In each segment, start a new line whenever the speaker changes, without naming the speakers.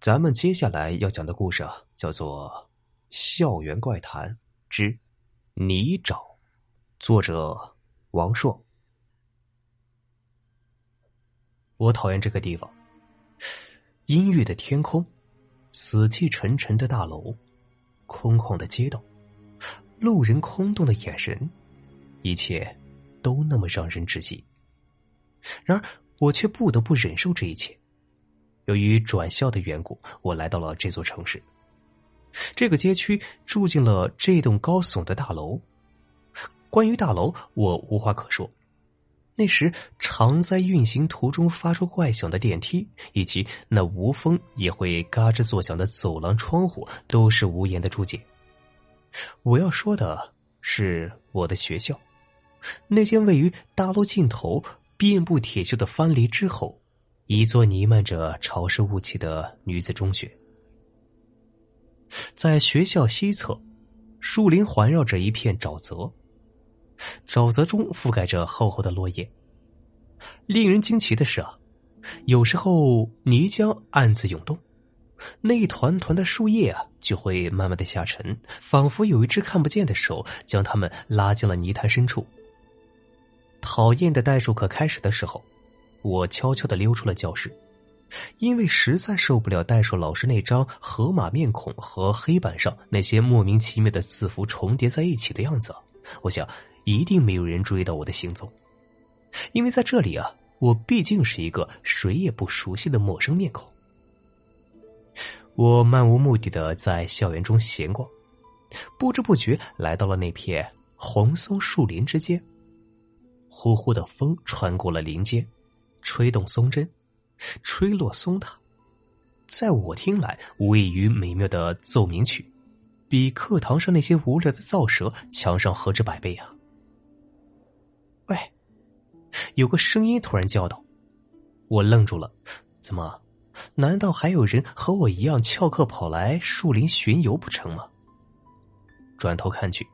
咱们接下来要讲的故事啊，叫做《校园怪谈之泥沼》，作者王硕。我讨厌这个地方，阴郁的天空，死气沉沉的大楼，空旷的街道，路人空洞的眼神，一切都那么让人窒息。然而，我却不得不忍受这一切。由于转校的缘故，我来到了这座城市。这个街区住进了这栋高耸的大楼。关于大楼，我无话可说。那时常在运行途中发出怪响的电梯，以及那无风也会嘎吱作响的走廊窗户，都是无言的注解。我要说的是我的学校，那间位于大楼尽头、遍布铁锈的藩篱之后。一座弥漫着潮湿雾气的女子中学，在学校西侧，树林环绕着一片沼泽，沼泽中覆盖着厚厚的落叶。令人惊奇的是啊，有时候泥浆暗自涌动，那一团团的树叶啊就会慢慢的下沉，仿佛有一只看不见的手将它们拉进了泥潭深处。讨厌的代数课开始的时候。我悄悄的溜出了教室，因为实在受不了代数老师那张河马面孔和黑板上那些莫名其妙的字符重叠在一起的样子。我想，一定没有人注意到我的行踪，因为在这里啊，我毕竟是一个谁也不熟悉的陌生面孔。我漫无目的的在校园中闲逛，不知不觉来到了那片红松树林之间。呼呼的风穿过了林间。吹动松针，吹落松塔，在我听来，无异于美妙的奏鸣曲，比课堂上那些无聊的造舌强上何止百倍啊！喂，有个声音突然叫道，我愣住了，怎么？难道还有人和我一样翘课跑来树林巡游不成吗？转头看去。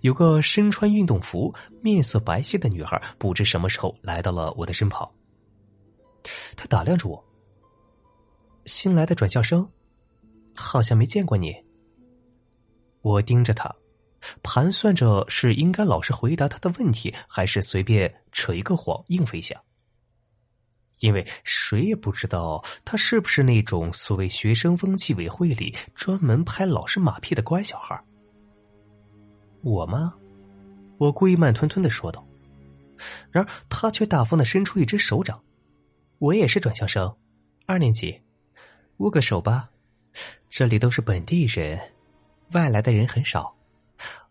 有个身穿运动服、面色白皙的女孩，不知什么时候来到了我的身旁。她打量着我，新来的转校生，好像没见过你。我盯着她，盘算着是应该老实回答她的问题，还是随便扯一个谎应付一下。因为谁也不知道她是不是那种所谓学生风纪委会里专门拍老师马屁的乖小孩。我吗？我故意慢吞吞的说道，然而他却大方的伸出一只手掌。我也是转校生，二年级，握个手吧。这里都是本地人，外来的人很少，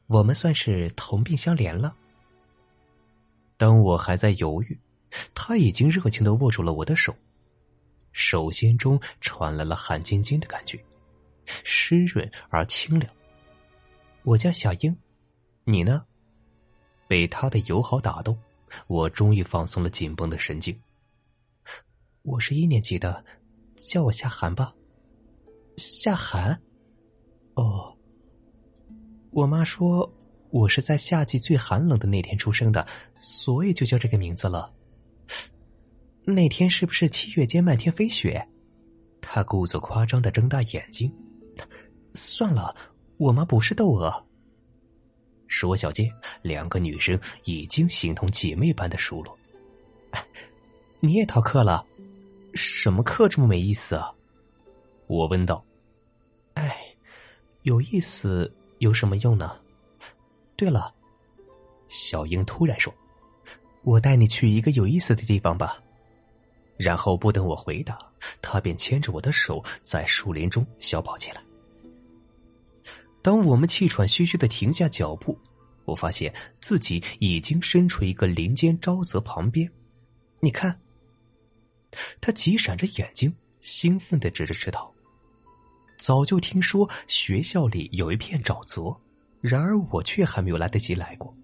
我们算是同病相怜了。当我还在犹豫，他已经热情的握住了我的手，手心中传来了汗津津的感觉，湿润而清凉。我叫小英。你呢？被他的友好打动，我终于放松了紧绷的神经。我是一年级的，叫我夏寒吧。夏寒？哦，我妈说我是在夏季最寒冷的那天出生的，所以就叫这个名字了。那天是不是七月间漫天飞雪？他故作夸张的睁大眼睛。算了，我妈不是窦娥。说小间，两个女生已经形同姐妹般的熟络。你也逃课了？什么课这么没意思啊？我问道。哎，有意思有什么用呢？对了，小英突然说：“我带你去一个有意思的地方吧。”然后不等我回答，她便牵着我的手在树林中小跑起来。当我们气喘吁吁的停下脚步，我发现自己已经身处一个林间沼泽旁边。你看，他急闪着眼睛，兴奋的指着池塘。早就听说学校里有一片沼泽，然而我却还没有来得及来过。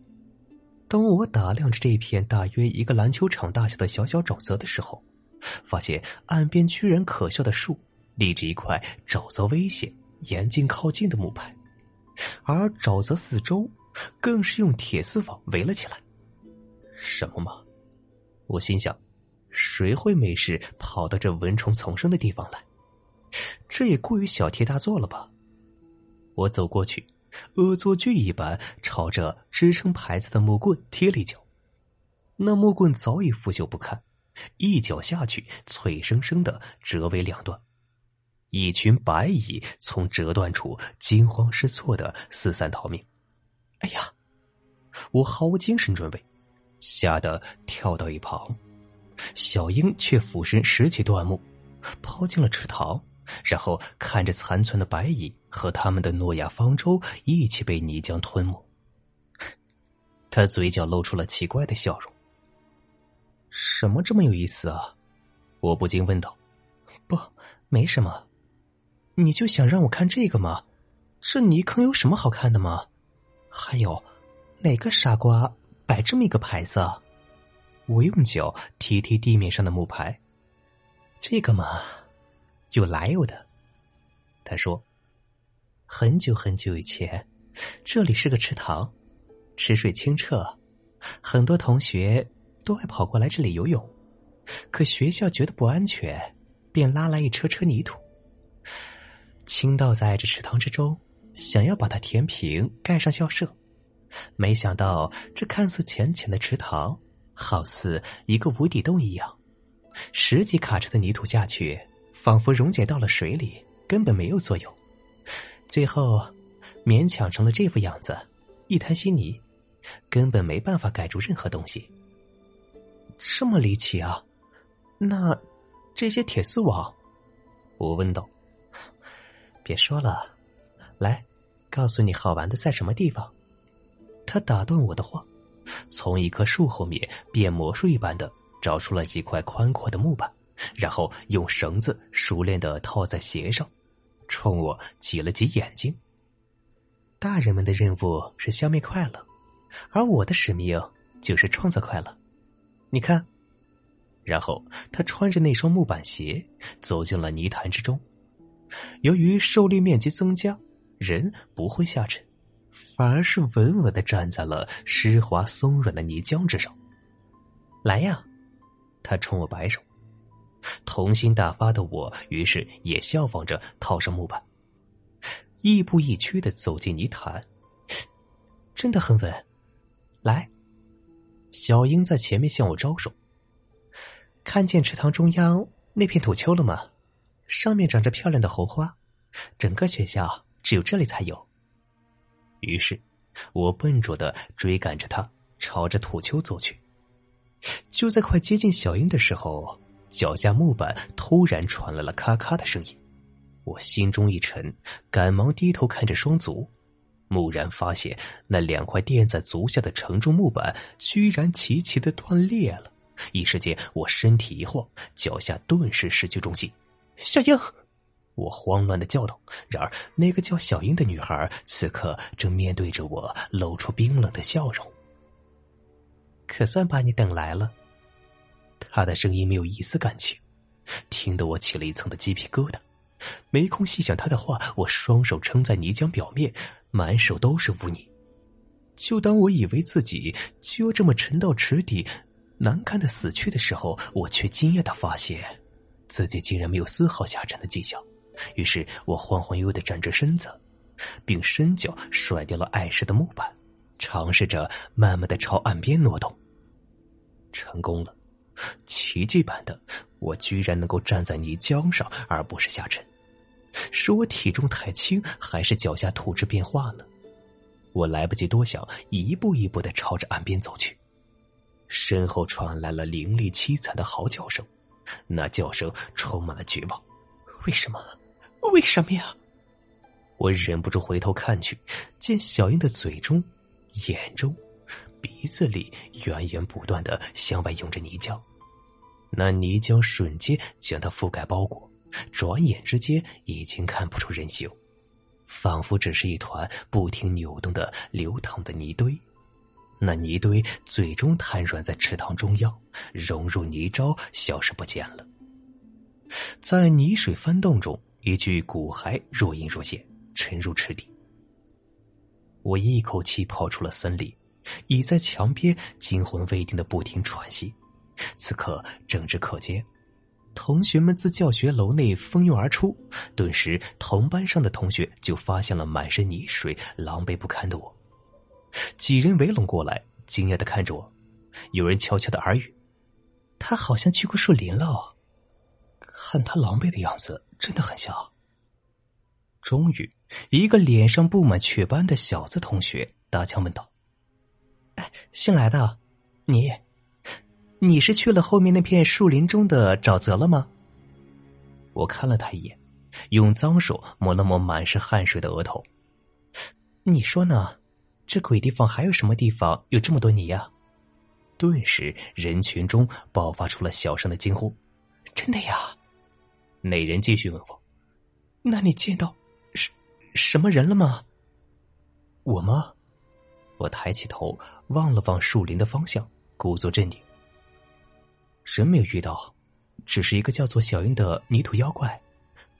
当我打量着这片大约一个篮球场大小的小小沼泽的时候，发现岸边居然可笑的树立着一块“沼泽危险，严禁靠近”的木牌。而沼泽四周，更是用铁丝网围了起来。什么吗？我心想，谁会没事跑到这蚊虫丛生的地方来？这也过于小题大做了吧？我走过去，恶作剧一般朝着支撑牌子的木棍踢了一脚，那木棍早已腐朽不堪，一脚下去，脆生生的折为两段。一群白蚁从折断处惊慌失措的四散逃命。哎呀！我毫无精神准备，吓得跳到一旁。小英却俯身拾起断木，抛进了池塘，然后看着残存的白蚁和他们的诺亚方舟一起被泥浆吞没。他嘴角露出了奇怪的笑容。什么这么有意思啊？我不禁问道。不，没什么。你就想让我看这个吗？这泥坑有什么好看的吗？还有。哪个傻瓜摆这么一个牌子？我用脚踢踢地面上的木牌。这个嘛，有来由的。他说：“很久很久以前，这里是个池塘，池水清澈，很多同学都爱跑过来这里游泳。可学校觉得不安全，便拉来一车车泥土。倾倒在这池塘之中，想要把它填平，盖上校舍。”没想到，这看似浅浅的池塘，好似一个无底洞一样。十几卡车的泥土下去，仿佛溶解到了水里，根本没有作用。最后，勉强成了这副样子，一滩稀泥，根本没办法盖住任何东西。这么离奇啊！那这些铁丝网，我问道。别说了，来，告诉你好玩的在什么地方。他打断我的话，从一棵树后面变魔术一般的找出了几块宽阔的木板，然后用绳子熟练的套在鞋上，冲我挤了挤眼睛。大人们的任务是消灭快乐，而我的使命就是创造快乐。你看，然后他穿着那双木板鞋走进了泥潭之中。由于受力面积增加，人不会下沉。反而是稳稳的站在了湿滑松软的泥浆之上。来呀，他冲我摆手。童心大发的我，于是也效仿着套上木板，亦步亦趋的走进泥潭。真的很稳。来，小英在前面向我招手。看见池塘中央那片土丘了吗？上面长着漂亮的红花，整个学校只有这里才有。于是，我笨拙的追赶着他，朝着土丘走去。就在快接近小樱的时候，脚下木板突然传来了咔咔的声音。我心中一沉，赶忙低头看着双足，蓦然发现那两块垫在足下的承重木板居然齐齐的断裂了。一时间，我身体一晃，脚下顿时失去重心。小英。我慌乱的叫道，然而那个叫小英的女孩此刻正面对着我，露出冰冷的笑容。可算把你等来了。她的声音没有一丝感情，听得我起了一层的鸡皮疙瘩。没空细想她的话，我双手撑在泥浆表面，满手都是污泥。就当我以为自己就这么沉到池底，难堪的死去的时候，我却惊讶的发现，自己竟然没有丝毫下沉的迹象。于是我晃晃悠悠的站直身子，并伸脚甩掉了碍事的木板，尝试着慢慢的朝岸边挪动。成功了，奇迹般的，我居然能够站在泥浆上，而不是下沉。是我体重太轻，还是脚下土质变化了？我来不及多想，一步一步的朝着岸边走去。身后传来了凌厉凄惨的嚎叫声，那叫声充满了绝望。为什么？为什么呀？我忍不住回头看去，见小英的嘴中、眼中、鼻子里源源不断的向外涌着泥浆，那泥浆瞬间将她覆盖包裹，转眼之间已经看不出人形，仿佛只是一团不停扭动的流淌的泥堆。那泥堆最终瘫软在池塘中央，融入泥沼，消失不见了。在泥水翻动中。一具骨骸若隐若现，沉入池底。我一口气跑出了森林，倚在墙边，惊魂未定的不停喘息。此刻，正值课间，同学们自教学楼内蜂拥而出，顿时同班上的同学就发现了满身泥水、狼狈不堪的我。几人围拢过来，惊讶的看着我，有人悄悄的耳语：“他好像去过树林了，看他狼狈的样子，真的很像。”终于，一个脸上布满雀斑的小子同学搭腔问道：“哎，新来的，你，你是去了后面那片树林中的沼泽了吗？”我看了他一眼，用脏手抹了抹满是汗水的额头。你说呢？这鬼地方还有什么地方有这么多泥呀？顿时，人群中爆发出了小声的惊呼：“真的呀！”那人继续问我：“那你见到什什么人了吗？”我吗？我抬起头望了望树林的方向，故作镇定：“人没有遇到，只是一个叫做小英的泥土妖怪。”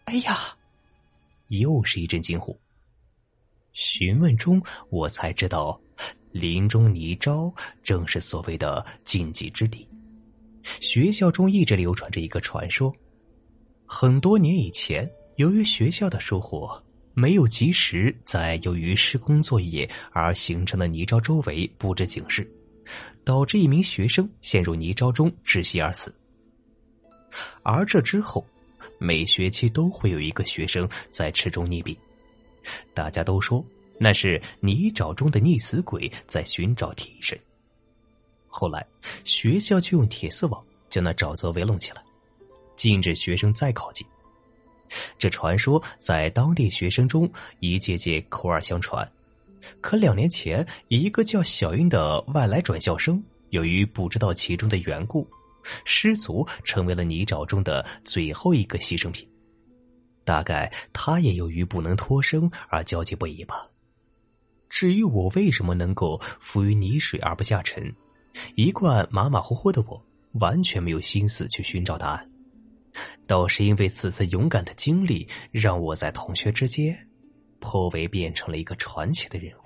哎呀！又是一阵惊呼。询问中，我才知道，林中泥沼正是所谓的禁忌之地。学校中一直流传着一个传说：很多年以前，由于学校的疏忽，没有及时在由于施工作业而形成的泥沼周围布置警示，导致一名学生陷入泥沼中窒息而死。而这之后，每学期都会有一个学生在池中溺毙。大家都说那是泥沼中的溺死鬼在寻找替身。后来学校就用铁丝网将那沼泽围拢起来，禁止学生再靠近。这传说在当地学生中一届届口耳相传。可两年前，一个叫小英的外来转校生，由于不知道其中的缘故，失足成为了泥沼中的最后一个牺牲品。大概他也由于不能脱生而焦急不已吧。至于我为什么能够浮于泥水而不下沉，一贯马马虎虎的我完全没有心思去寻找答案。倒是因为此次勇敢的经历，让我在同学之间颇为变成了一个传奇的人物。